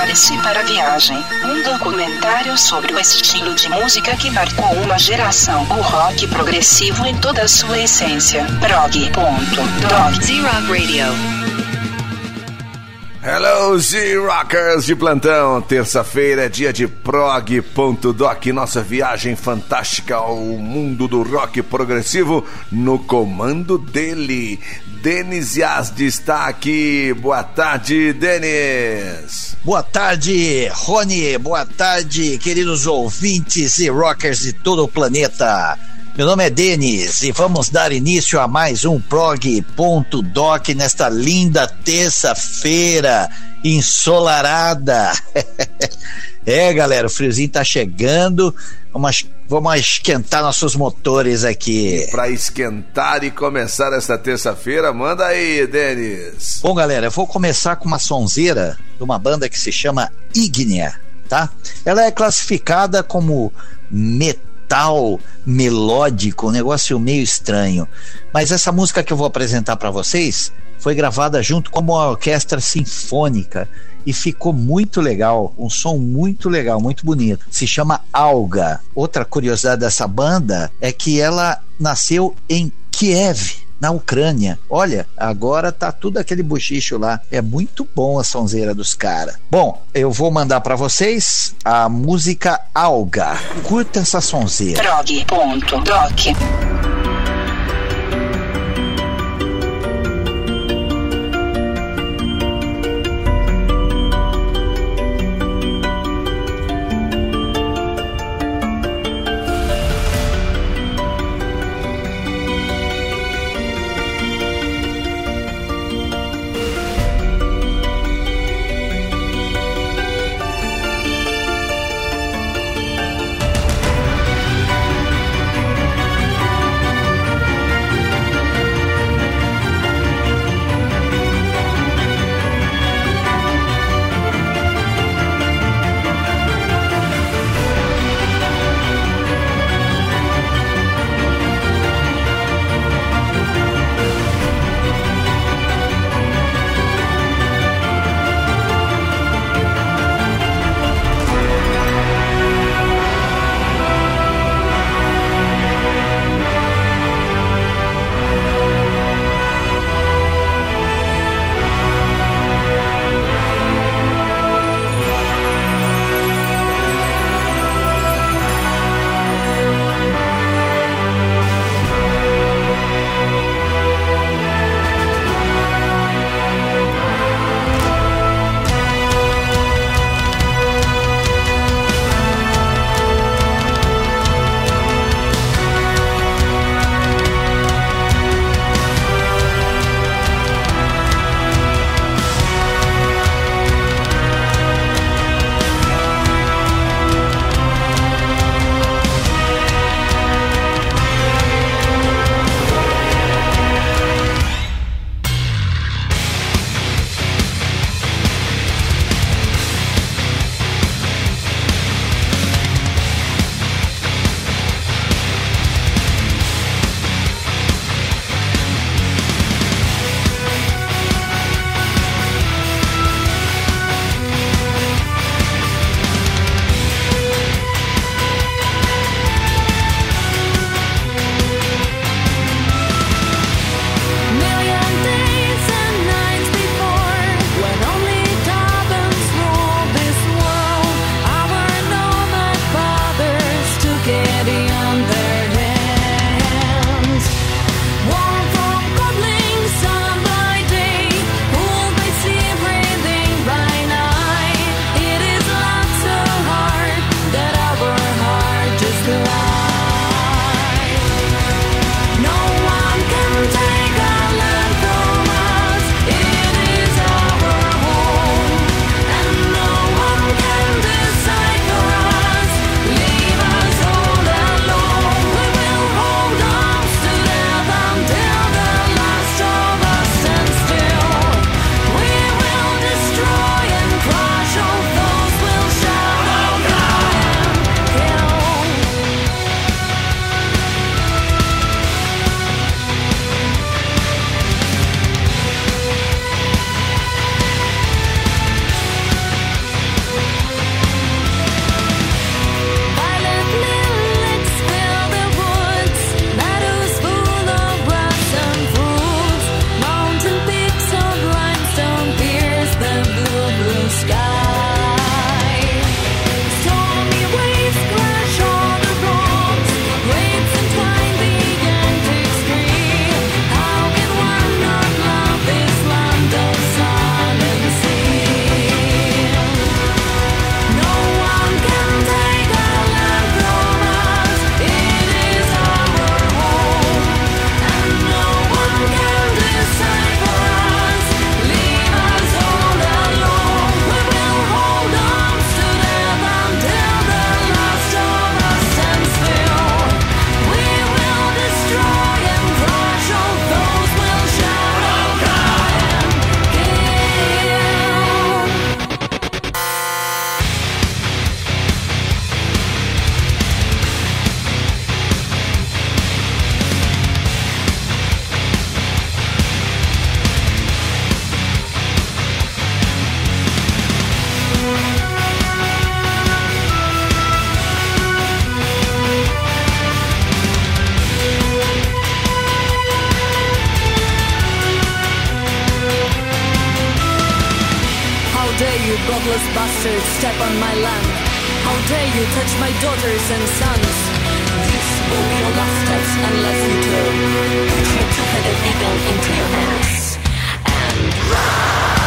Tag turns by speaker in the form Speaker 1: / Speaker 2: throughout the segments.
Speaker 1: Prepare-se para a viagem. Um documentário sobre o estilo de música que marcou uma geração. O rock progressivo em toda a sua essência. Prog.dog.
Speaker 2: Z-Rock Radio.
Speaker 3: Hello, Z-Rockers de plantão. Terça-feira é dia de prog.doc, nossa viagem fantástica ao mundo do rock progressivo no comando dele. Denis Yazdi está aqui. Boa tarde, Denis.
Speaker 4: Boa tarde, Rony. Boa tarde, queridos ouvintes e rockers de todo o planeta. Meu nome é Denis e vamos dar início a mais um prog.doc nesta linda terça-feira ensolarada. é, galera, o friozinho tá chegando. Vamos, vamos esquentar nossos motores aqui.
Speaker 3: Para esquentar e começar esta terça-feira, manda aí, Denis.
Speaker 4: Bom, galera, eu vou começar com uma sonzeira de uma banda que se chama Ignea, tá? Ela é classificada como metal metal melódico, um negócio meio estranho. Mas essa música que eu vou apresentar para vocês foi gravada junto com uma orquestra sinfônica e ficou muito legal, um som muito legal, muito bonito. Se chama Alga. Outra curiosidade dessa banda é que ela nasceu em Kiev, na Ucrânia. Olha, agora tá tudo aquele buchicho lá. É muito bom a sonzeira dos caras. Bom, eu vou mandar para vocês a música Alga. Curta essa sonzeira.
Speaker 1: Prog.doc. you godless bastards step on my land? How dare you touch my daughters and sons? These will be your last steps unless you turn your two-headed eagle into your hands and run.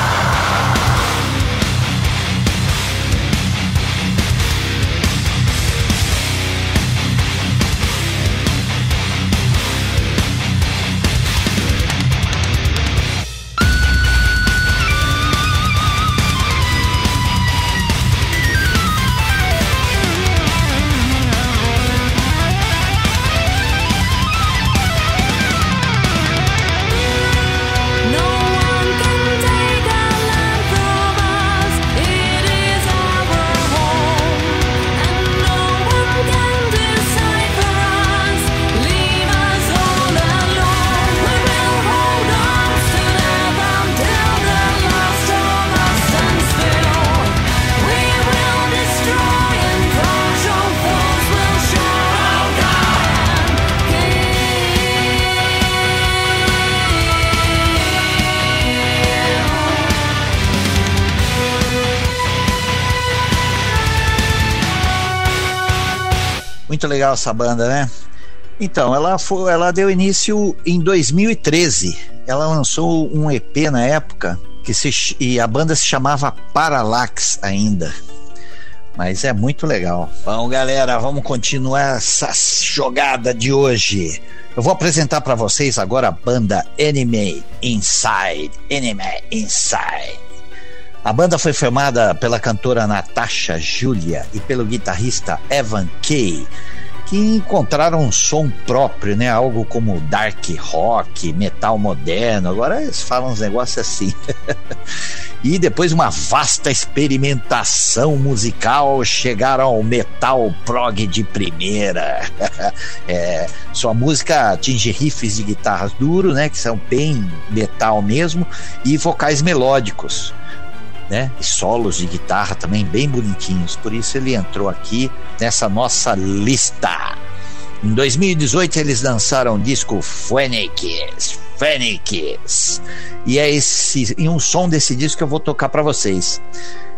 Speaker 4: Legal essa banda, né? Então, ela, foi, ela deu início em 2013. Ela lançou um EP na época que se, e a banda se chamava Parallax ainda. Mas é muito legal. Bom, galera, vamos continuar essa jogada de hoje. Eu vou apresentar para vocês agora a banda Anime Inside. Anime Inside. A banda foi formada pela cantora Natasha Julia e pelo guitarrista Evan Kay que encontraram um som próprio, né? Algo como dark rock, metal moderno. Agora eles falam uns negócios assim. e depois uma vasta experimentação musical chegaram ao metal prog de primeira. é, sua música atinge riffs de guitarras duro, né? Que são bem metal mesmo, e vocais melódicos né? E solos de guitarra também bem bonitinhos. Por isso ele entrou aqui nessa nossa lista. Em 2018 eles lançaram o disco Phoenix. E é esse e um som desse disco que eu vou tocar para vocês.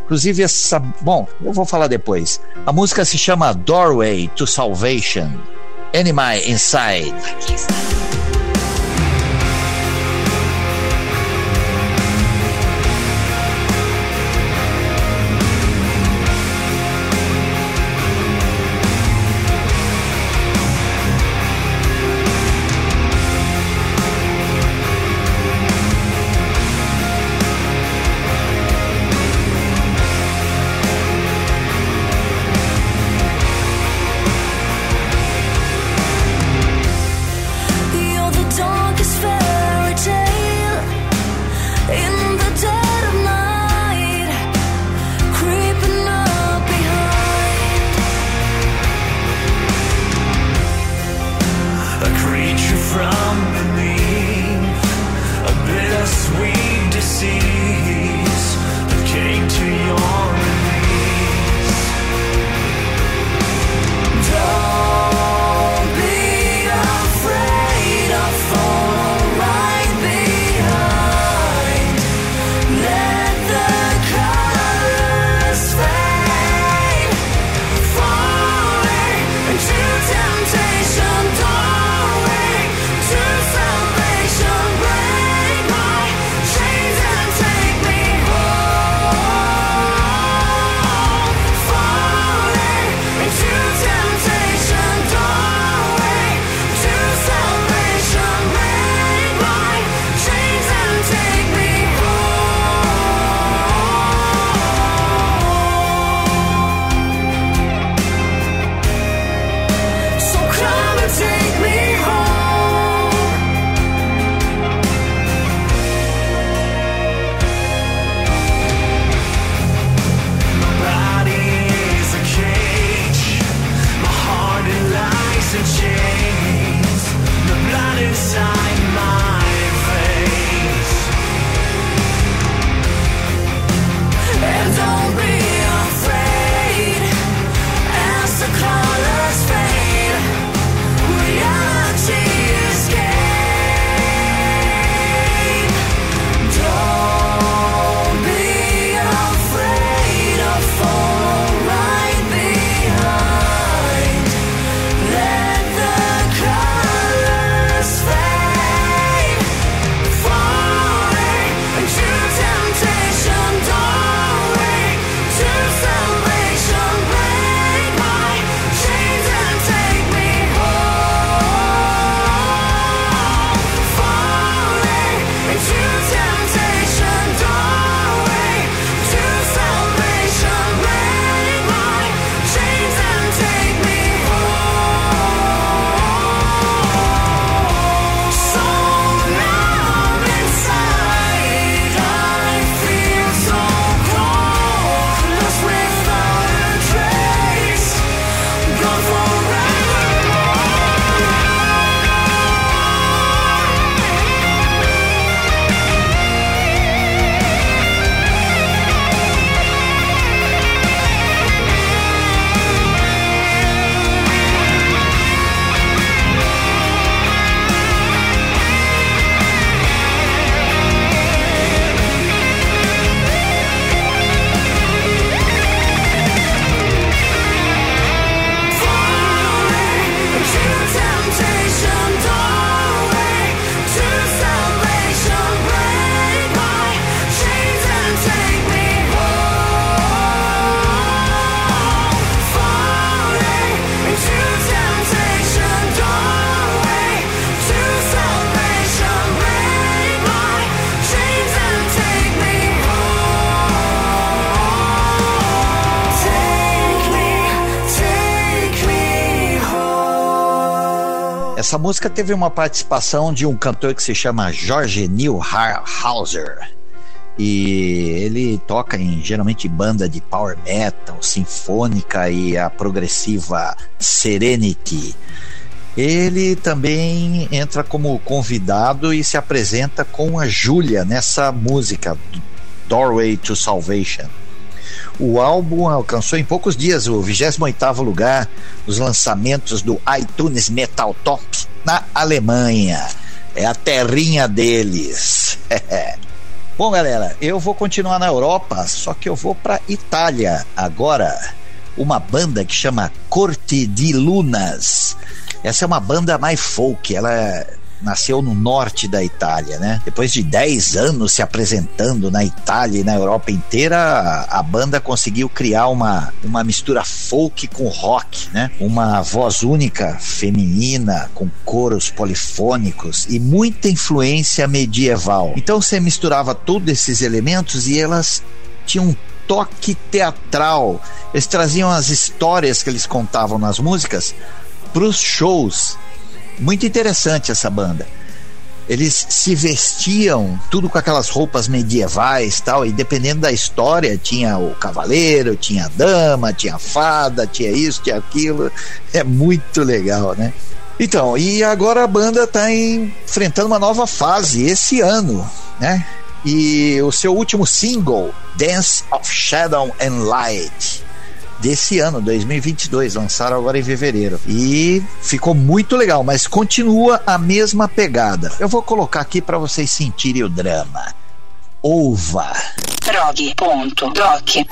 Speaker 4: Inclusive essa, bom, eu vou falar depois. A música se chama Doorway to Salvation. Anime Inside. Essa música teve uma participação de um cantor que se chama Jorge Hauser E ele toca em geralmente banda de power metal, sinfônica e a progressiva Serenity. Ele também entra como convidado e se apresenta com a Júlia nessa música, Doorway to Salvation. O álbum alcançou em poucos dias o 28º lugar nos lançamentos do iTunes Metal Top na Alemanha. É a terrinha deles. Bom, galera, eu vou continuar na Europa, só que eu vou para Itália agora. Uma banda que chama Corte di Lunas. Essa é uma banda mais folk, ela é nasceu no norte da Itália, né? Depois de 10 anos se apresentando na Itália e na Europa inteira, a, banda conseguiu criar uma, uma mistura folk com rock, né? Uma voz única, feminina, com coros polifônicos e muita influência medieval. Então você misturava todos esses elementos e elas tinham um toque teatral. Eles traziam as histórias que eles contavam nas músicas para os shows muito interessante essa banda. Eles se vestiam tudo com aquelas roupas medievais tal, e dependendo da história, tinha o cavaleiro, tinha a dama, tinha a fada, tinha isso, tinha aquilo. É muito legal, né? Então, e agora a banda está enfrentando uma nova fase esse ano, né? E o seu último single, Dance of Shadow and Light, desse ano, 2022, lançaram agora em fevereiro. E ficou muito legal, mas continua a mesma pegada. Eu vou colocar aqui para vocês sentirem o drama. Ova.
Speaker 1: Prog.doc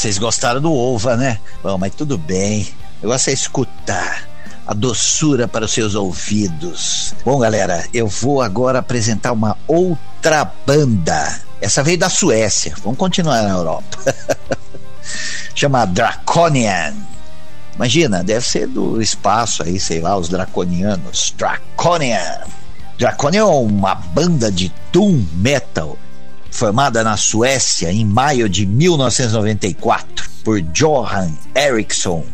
Speaker 4: Vocês gostaram do Ova, né? Bom, mas tudo bem. Eu gosto é escutar a doçura para os seus ouvidos. Bom, galera, eu vou agora apresentar uma outra banda. Essa veio da Suécia. Vamos continuar na Europa. Chama Draconian. Imagina, deve ser do espaço aí, sei lá, os draconianos. Draconian. Draconian é uma banda de doom metal formada na Suécia em maio de 1994 por Johan Eriksson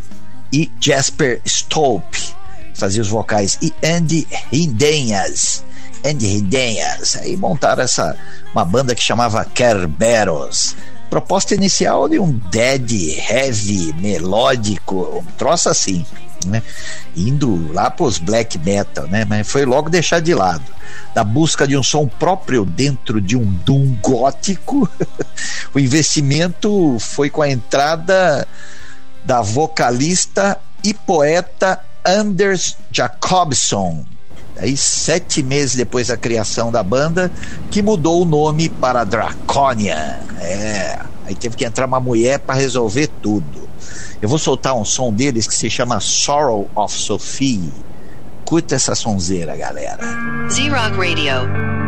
Speaker 4: e Jasper Stolpe, fazia os vocais, e Andy Hindenhas. Andy Hindenhas. Aí montaram essa uma banda que chamava Kerberos. Proposta inicial de um dead heavy melódico, um troço assim, né? Indo lá pros black metal, né? Mas foi logo deixar de lado. Da busca de um som próprio dentro de um doom gótico, o investimento foi com a entrada da vocalista e poeta Anders Jacobson. Aí, sete meses depois da criação da banda, que mudou o nome para Draconia. É, aí teve que entrar uma mulher para resolver tudo. Eu vou soltar um som deles que se chama Sorrow of Sophie. Curta essa sonzeira, galera.
Speaker 1: Z-Rock Radio.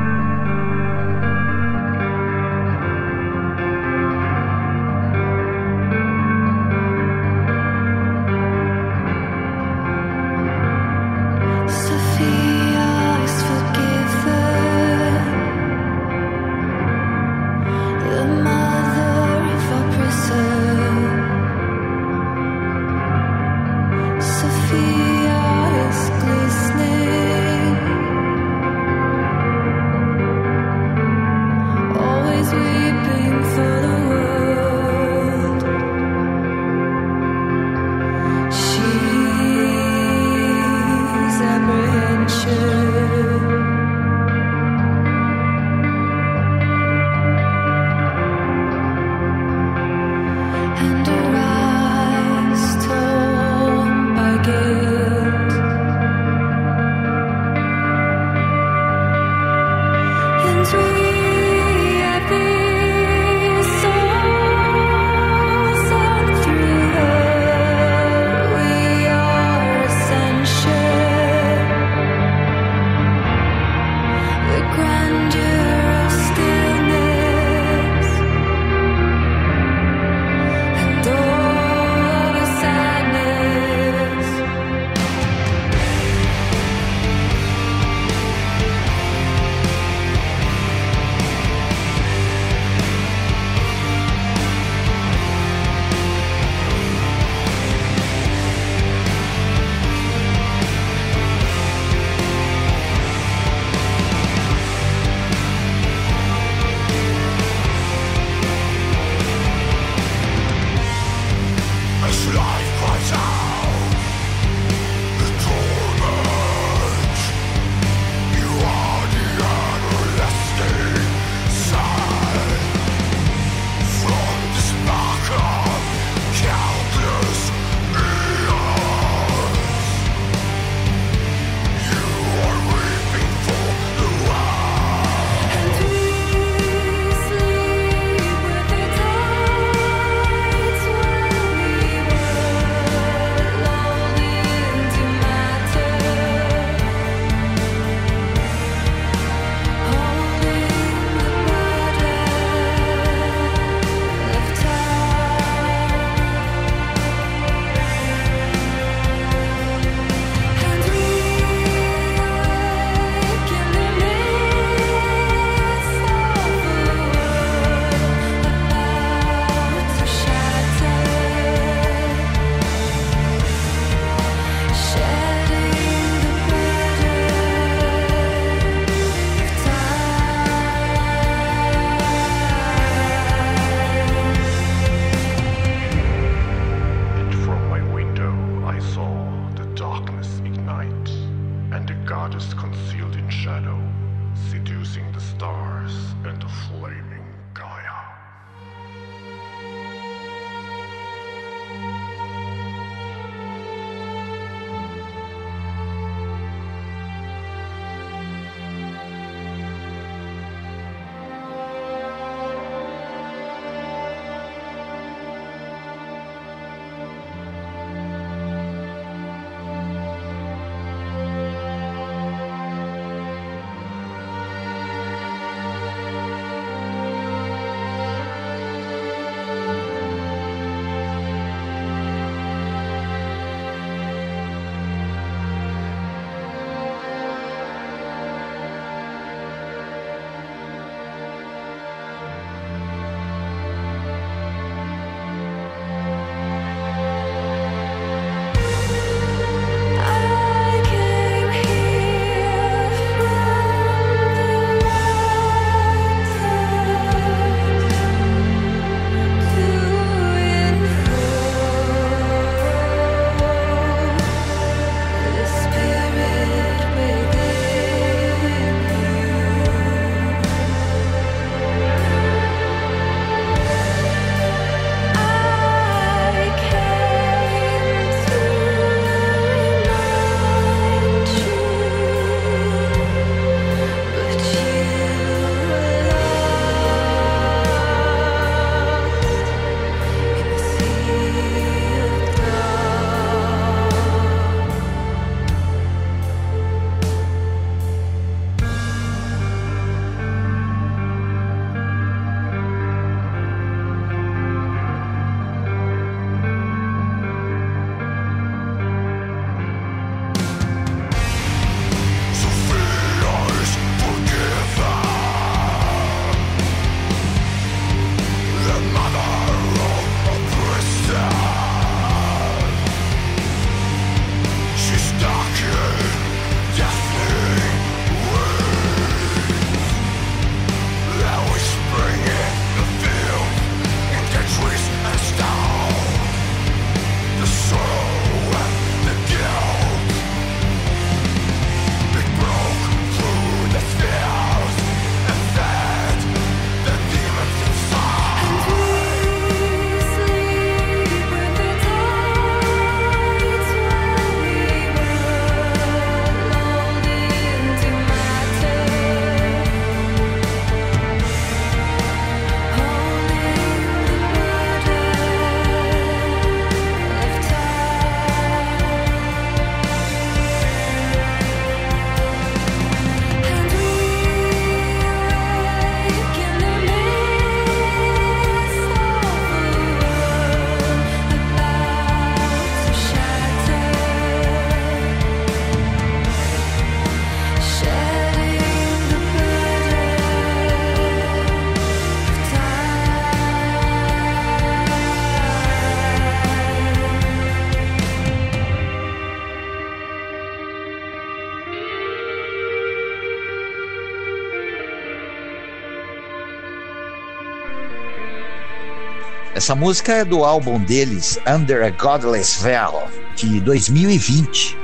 Speaker 1: Essa música é do álbum deles, Under a Godless Veil, de 2020.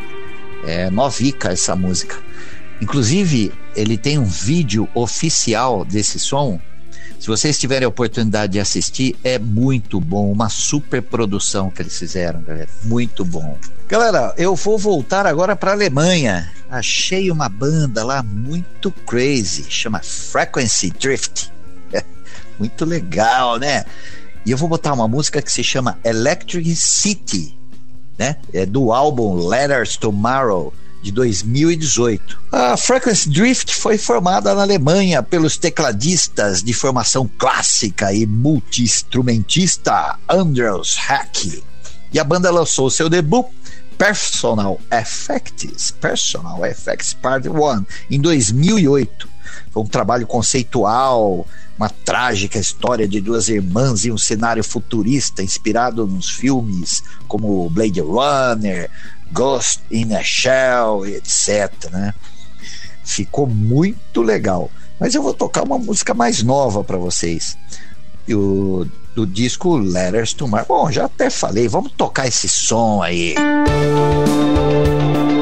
Speaker 1: É novica essa música. Inclusive, ele tem um vídeo oficial desse som. Se vocês tiverem a oportunidade de assistir, é muito bom. Uma super produção que eles fizeram, galera. Muito bom. Galera, eu vou voltar agora para a Alemanha. Achei uma banda lá muito crazy, chama Frequency Drift. muito legal, né? E eu vou botar uma música que se chama Electric City, né? É do álbum Letters Tomorrow de 2018. A Frequency Drift foi formada na Alemanha pelos tecladistas de formação clássica e multi-instrumentista Andrews Hack. E a banda lançou seu debut Personal Effects, Personal Effects Part 1 em 2008. Foi um trabalho conceitual, uma trágica história de duas irmãs em um cenário futurista inspirado nos filmes como Blade Runner, Ghost in a Shell, etc. Né? Ficou muito legal. Mas eu vou tocar uma música mais nova para vocês. Do disco Letters to Mars. Bom, já até falei, vamos tocar esse som aí. Música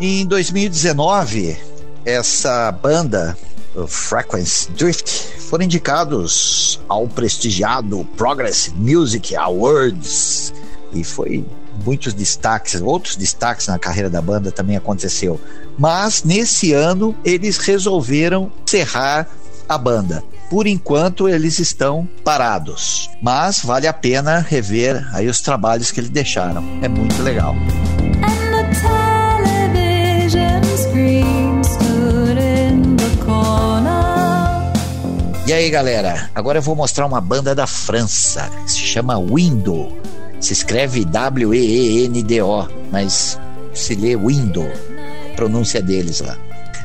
Speaker 4: Em 2019, essa banda, Frequency Drift, foram indicados ao prestigiado Progress Music Awards e foi muitos destaques, outros destaques na carreira da banda também aconteceu. Mas nesse ano eles resolveram encerrar a banda. Por enquanto eles estão parados, mas vale a pena rever aí os trabalhos que eles deixaram. É muito legal. E aí, galera? Agora eu vou mostrar uma banda da França, se chama Window. Se escreve W-E-E-N-D-O, mas se lê Window, pronúncia deles lá.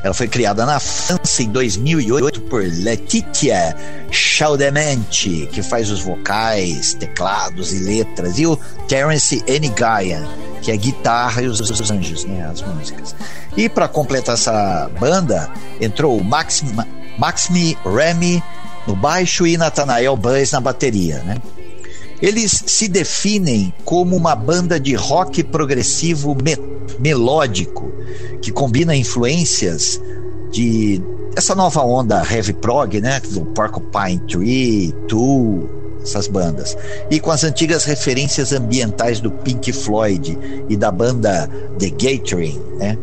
Speaker 4: Ela foi criada na França em 2008 por Letitia Chaudemente, que faz os vocais, teclados e letras, e o Terence Enigayan, que é guitarra e os, os anjos, né, as músicas. E para completar essa banda, entrou o Maxime, Maxime Remy no baixo e Nathanael Buzz na bateria, né? Eles se definem como uma banda de rock progressivo me melódico que combina influências de essa nova onda heavy prog, né, do Porcupine Tree, Tool, essas bandas, e com as antigas referências ambientais do Pink Floyd e da banda The Gathering, né?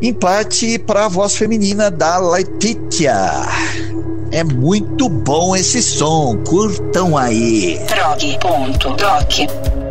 Speaker 4: Em parte para a voz feminina da Letitia. É muito bom esse som, curtam aí.
Speaker 1: Prog.doc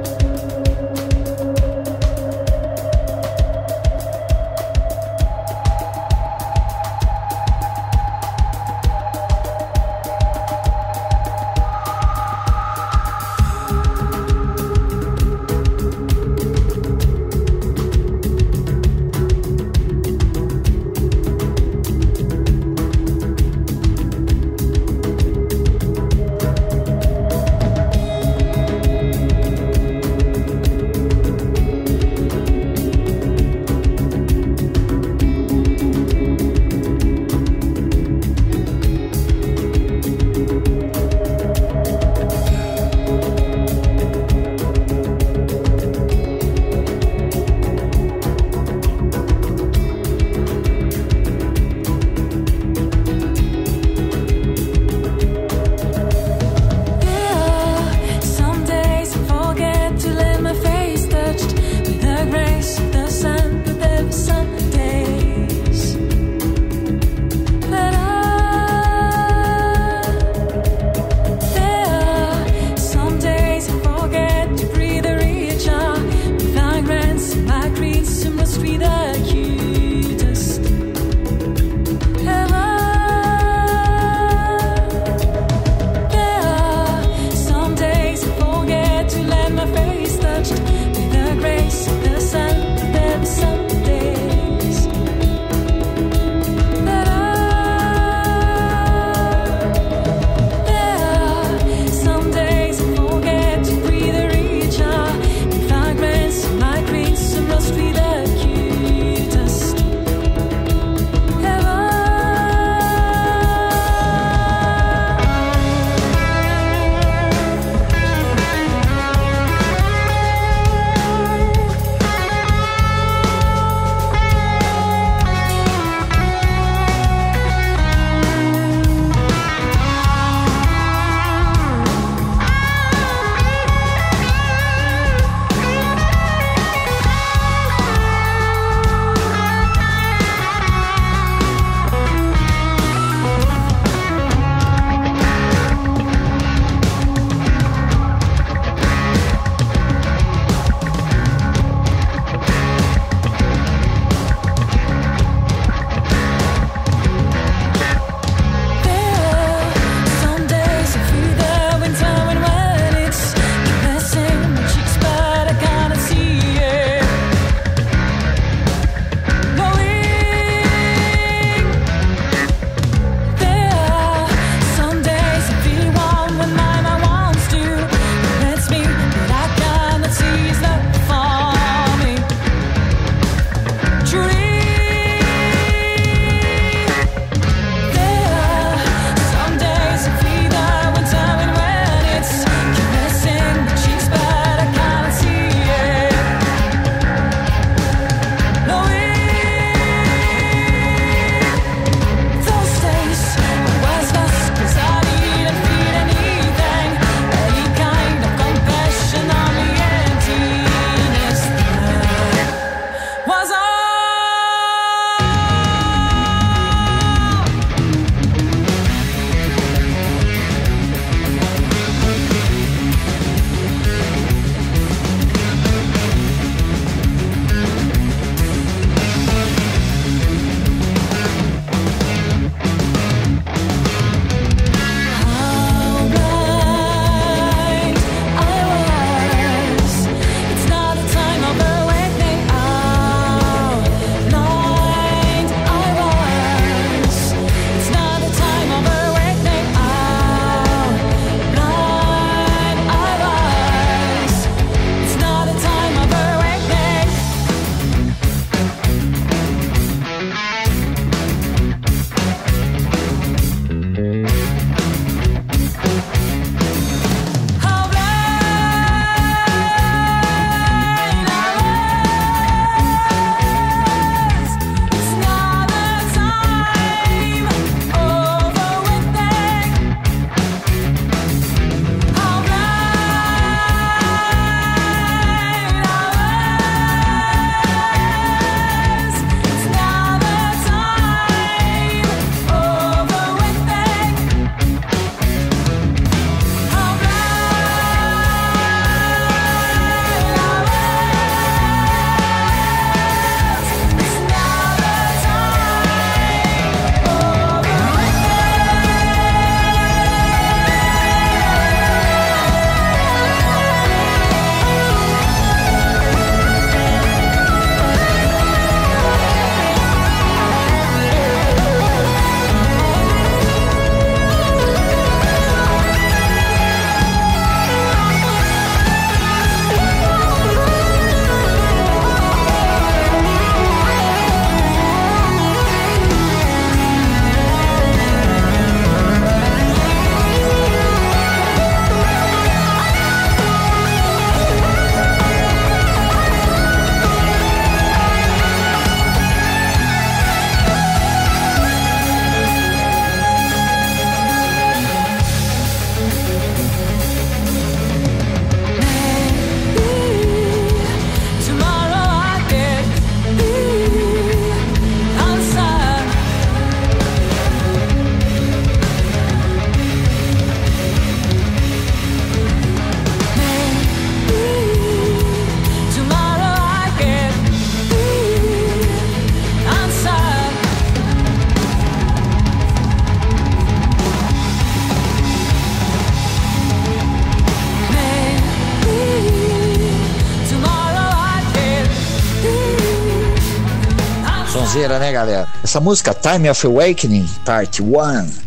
Speaker 4: sonzeira, né, galera? Essa música, Time of Awakening, Part 1,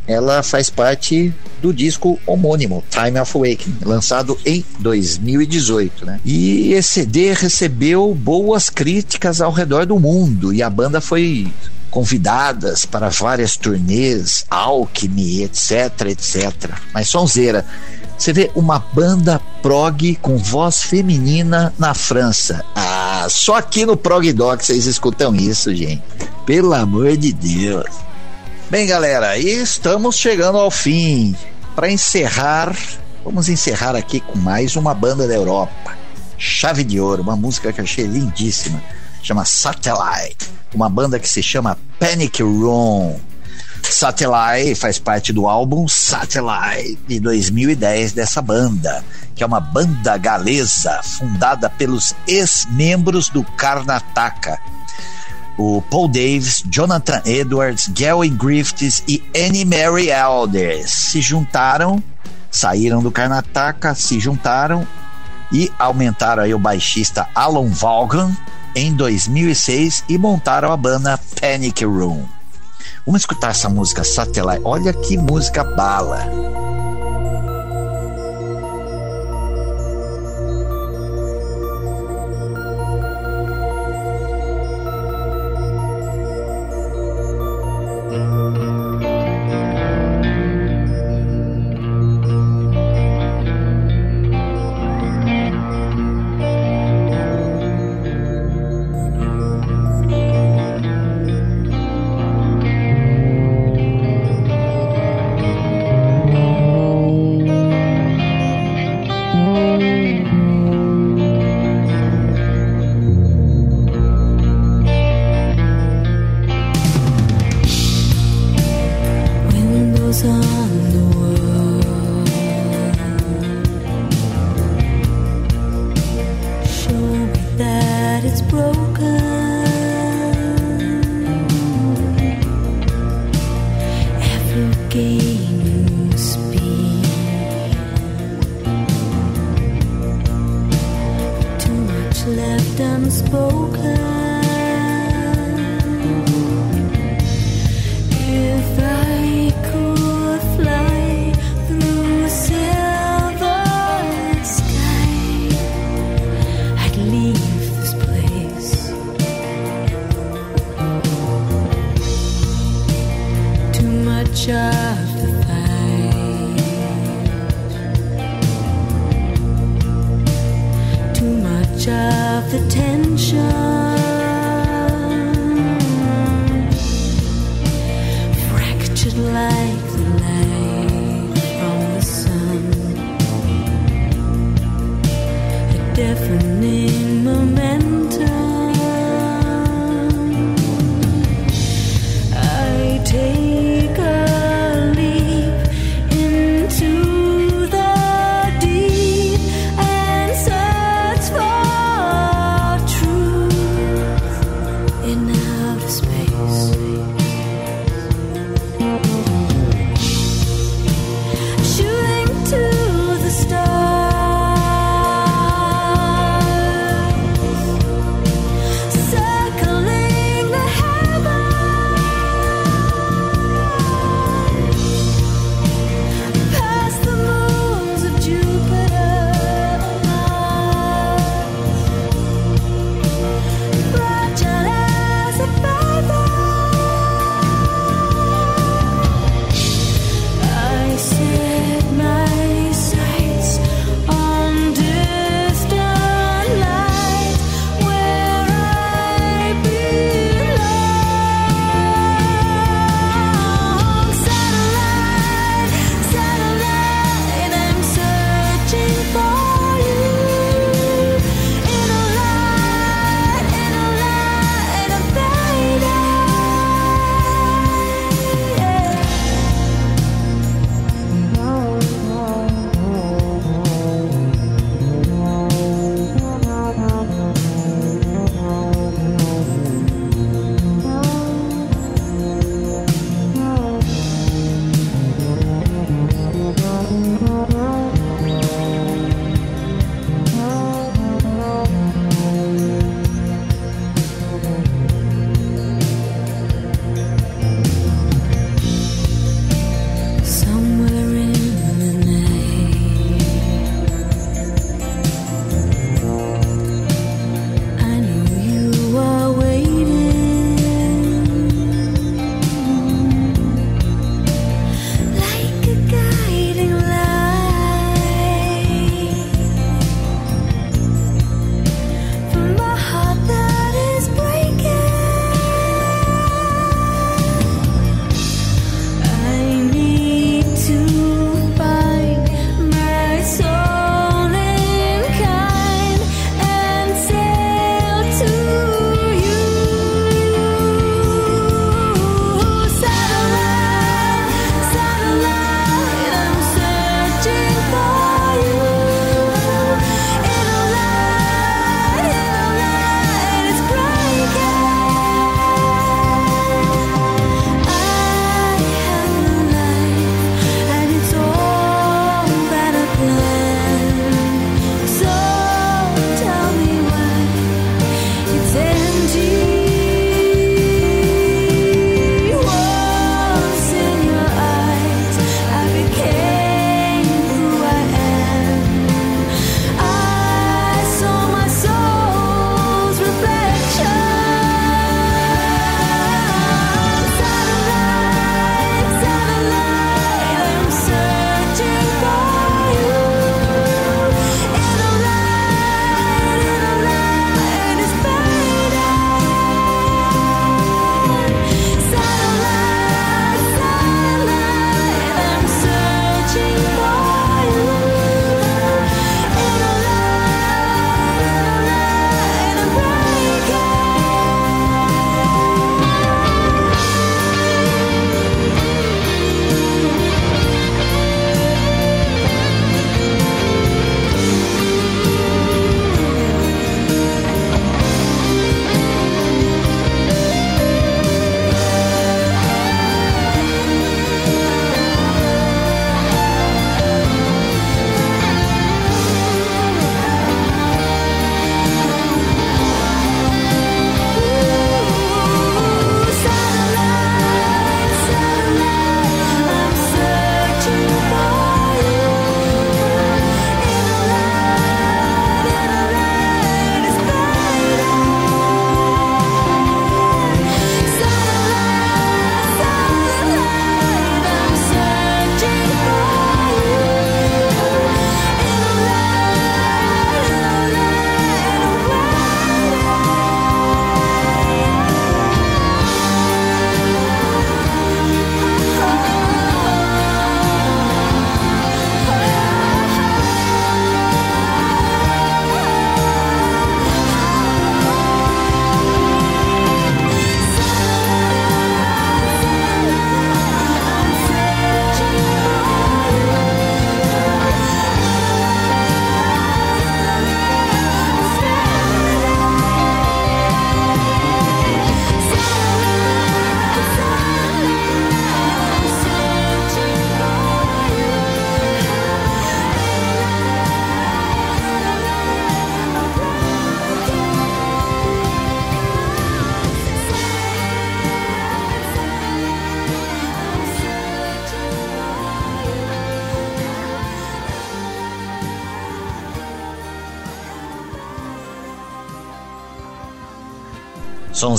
Speaker 4: ela faz parte do disco homônimo, Time of Awakening, lançado em 2018, né? E esse CD recebeu boas críticas ao redor do mundo e a banda foi convidadas para várias turnês, Alchemy, etc, etc. Mas sonzeira. Você vê uma banda prog com voz feminina na França. Ah, só aqui no Prog Doc vocês escutam isso, gente. Pelo amor de Deus. Bem, galera, estamos chegando ao fim. Para encerrar, vamos encerrar aqui com mais uma banda da Europa. Chave de Ouro, uma música que eu achei lindíssima. Chama Satellite. Uma banda que se chama Panic Room Satellite faz parte do álbum Satellite de 2010 dessa banda, que é uma banda galesa fundada pelos ex-membros do Karnataka. O Paul Davis, Jonathan Edwards, Gavin Griffiths e Annie Mary Elders se juntaram, saíram do Karnataka, se juntaram e aumentaram aí o baixista Alan Vaughan em 2006 e montaram a banda Panic Room. Vamos escutar essa música Satellite. Olha que música bala.
Speaker 5: much of the fight, too much of the tension, fractured like the light from the sun, a deafening momentum.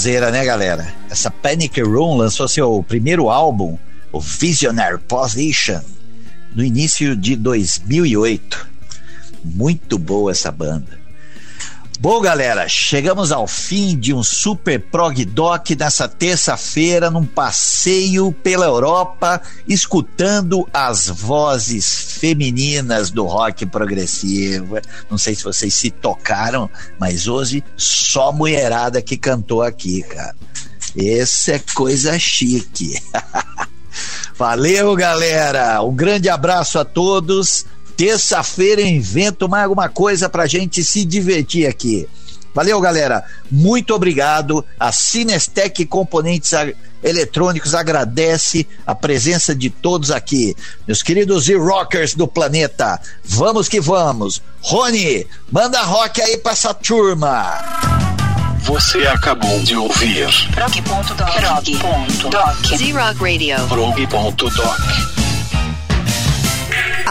Speaker 4: Sonzeira, né, galera? Essa Panic Room lançou seu primeiro álbum, o Visionary Position, no início de 2008. Muito boa essa banda. Bom, galera, chegamos ao fim de um super prog doc nessa terça-feira, num passeio pela Europa, escutando as vozes femininas do rock progressivo. Não sei se vocês se tocaram, mas hoje só mulherada que cantou aqui, cara. Essa é coisa chique. Valeu, galera. Um grande abraço a todos. Terça-feira invento mais alguma coisa pra gente se divertir aqui. Valeu, galera. Muito obrigado. A Cinestec Componentes Eletrônicos agradece a presença de todos aqui. Meus queridos e-rockers do planeta, vamos que vamos. Rony, manda rock aí pra essa turma.
Speaker 6: Você acabou de ouvir
Speaker 1: Prog.doc. Prog.doc.
Speaker 2: Z-Rock Radio.
Speaker 6: prog.doc.